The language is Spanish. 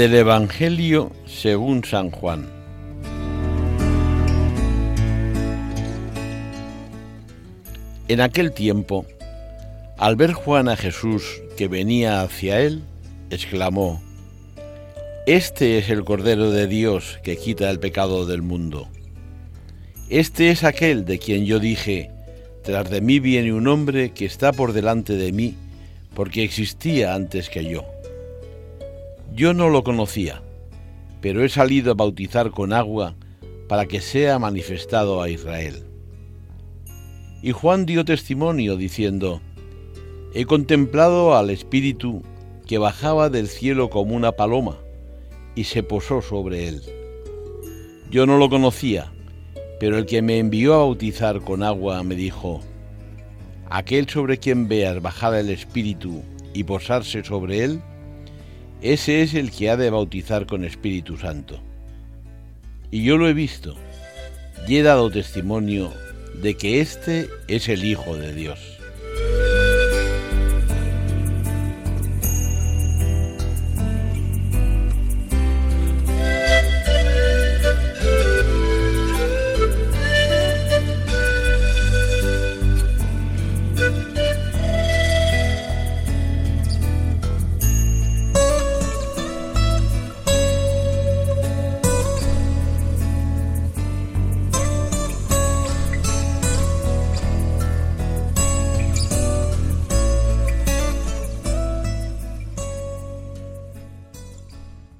Del Evangelio según San Juan. En aquel tiempo, al ver Juan a Jesús que venía hacia él, exclamó, Este es el Cordero de Dios que quita el pecado del mundo. Este es aquel de quien yo dije, tras de mí viene un hombre que está por delante de mí, porque existía antes que yo. Yo no lo conocía, pero he salido a bautizar con agua para que sea manifestado a Israel. Y Juan dio testimonio diciendo, He contemplado al Espíritu que bajaba del cielo como una paloma y se posó sobre él. Yo no lo conocía, pero el que me envió a bautizar con agua me dijo, Aquel sobre quien veas bajar el Espíritu y posarse sobre él, ese es el que ha de bautizar con Espíritu Santo. Y yo lo he visto y he dado testimonio de que éste es el Hijo de Dios.